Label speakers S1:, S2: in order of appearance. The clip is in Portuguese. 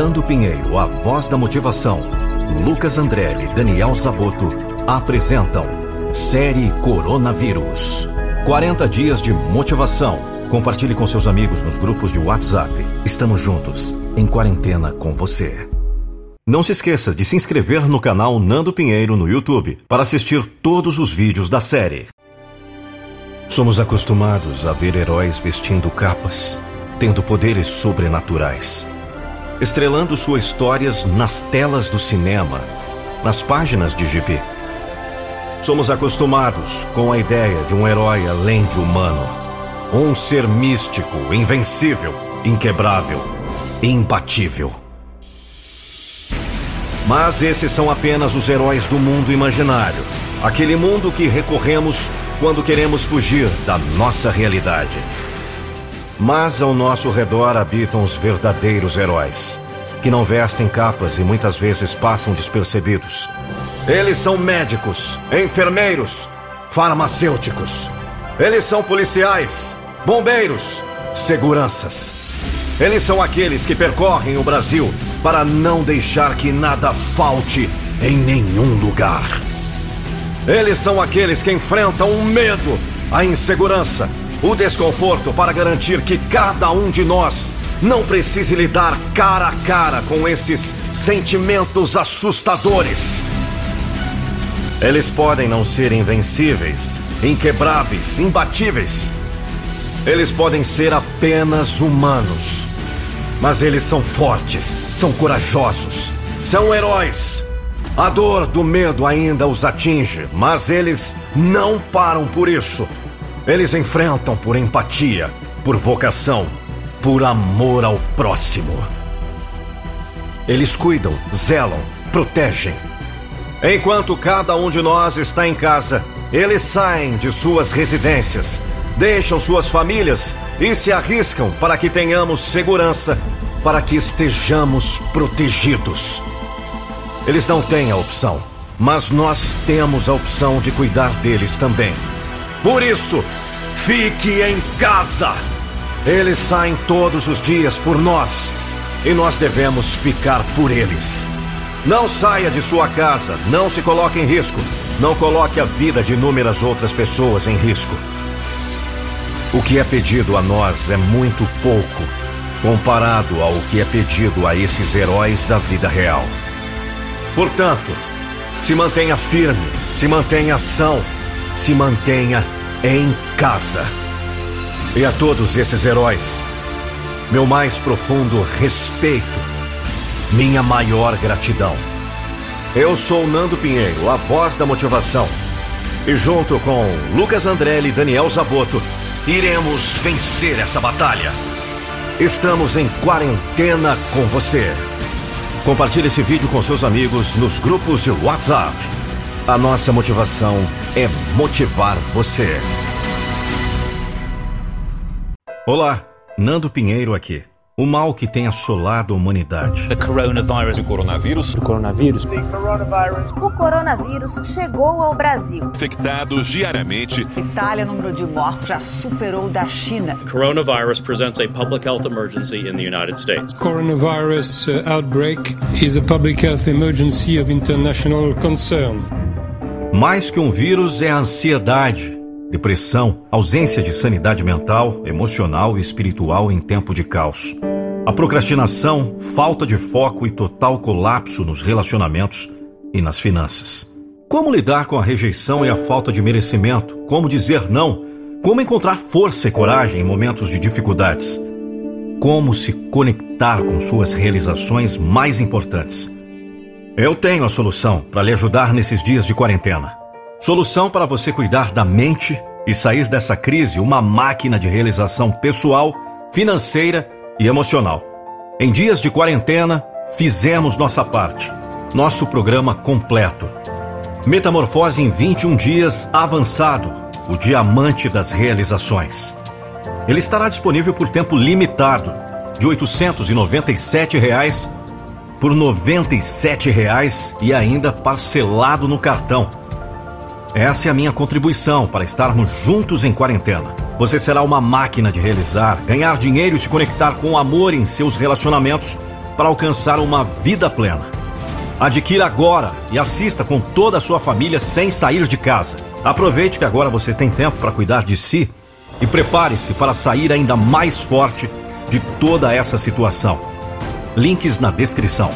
S1: Nando Pinheiro, a voz da motivação, Lucas Andrelli, Daniel Zaboto apresentam Série Coronavírus. 40 dias de motivação. Compartilhe com seus amigos nos grupos de WhatsApp. Estamos juntos, em quarentena com você. Não se esqueça de se inscrever no canal Nando Pinheiro no YouTube para assistir todos os vídeos da série. Somos acostumados a ver heróis vestindo capas, tendo poderes sobrenaturais, estrelando suas histórias nas telas do cinema, nas páginas de GP. Somos acostumados com a ideia de um herói além de humano, um ser místico, invencível, inquebrável, imbatível. Mas esses são apenas os heróis do mundo imaginário. Aquele mundo que recorremos quando queremos fugir da nossa realidade. Mas ao nosso redor habitam os verdadeiros heróis, que não vestem capas e muitas vezes passam despercebidos. Eles são médicos, enfermeiros, farmacêuticos. Eles são policiais, bombeiros, seguranças. Eles são aqueles que percorrem o Brasil para não deixar que nada falte em nenhum lugar. Eles são aqueles que enfrentam o medo, a insegurança, o desconforto para garantir que cada um de nós não precise lidar cara a cara com esses sentimentos assustadores. Eles podem não ser invencíveis, inquebráveis, imbatíveis. Eles podem ser apenas humanos. Mas eles são fortes, são corajosos, são heróis. A dor do medo ainda os atinge, mas eles não param por isso. Eles enfrentam por empatia, por vocação, por amor ao próximo. Eles cuidam, zelam, protegem. Enquanto cada um de nós está em casa, eles saem de suas residências, deixam suas famílias e se arriscam para que tenhamos segurança, para que estejamos protegidos. Eles não têm a opção, mas nós temos a opção de cuidar deles também. Por isso, fique em casa! Eles saem todos os dias por nós e nós devemos ficar por eles. Não saia de sua casa, não se coloque em risco, não coloque a vida de inúmeras outras pessoas em risco. O que é pedido a nós é muito pouco comparado ao que é pedido a esses heróis da vida real. Portanto, se mantenha firme, se mantenha ação, se mantenha em casa. E a todos esses heróis, meu mais profundo respeito minha maior gratidão. Eu sou Nando Pinheiro, a voz da motivação. E junto com Lucas Andrelli e Daniel Zaboto, iremos vencer essa batalha. Estamos em quarentena com você. Compartilhe esse vídeo com seus amigos nos grupos de WhatsApp. A nossa motivação é motivar você. Olá, Nando Pinheiro aqui. O mal que tem assolado a humanidade.
S2: The coronavirus.
S3: O coronavírus.
S4: O coronavírus.
S5: O coronavírus chegou ao Brasil.
S3: Infectados diariamente.
S6: Itália, número de mortos já superou da China.
S7: Coronavirus presents a public health emergency in the United States.
S4: Coronavirus uh, outbreak is a public health emergency of international concern.
S1: Mais que um vírus é a ansiedade, depressão, ausência de sanidade mental, emocional e espiritual em tempo de caos. A procrastinação, falta de foco e total colapso nos relacionamentos e nas finanças. Como lidar com a rejeição e a falta de merecimento? Como dizer não? Como encontrar força e coragem em momentos de dificuldades? Como se conectar com suas realizações mais importantes? Eu tenho a solução para lhe ajudar nesses dias de quarentena. Solução para você cuidar da mente e sair dessa crise uma máquina de realização pessoal, financeira e emocional. Em dias de quarentena, fizemos nossa parte. Nosso programa completo. Metamorfose em 21 dias avançado, o diamante das realizações. Ele estará disponível por tempo limitado, de 897 reais por 97 reais e ainda parcelado no cartão. Essa é a minha contribuição para estarmos juntos em quarentena. Você será uma máquina de realizar, ganhar dinheiro e se conectar com amor em seus relacionamentos para alcançar uma vida plena. Adquira agora e assista com toda a sua família sem sair de casa. Aproveite que agora você tem tempo para cuidar de si e prepare-se para sair ainda mais forte de toda essa situação. Links na descrição.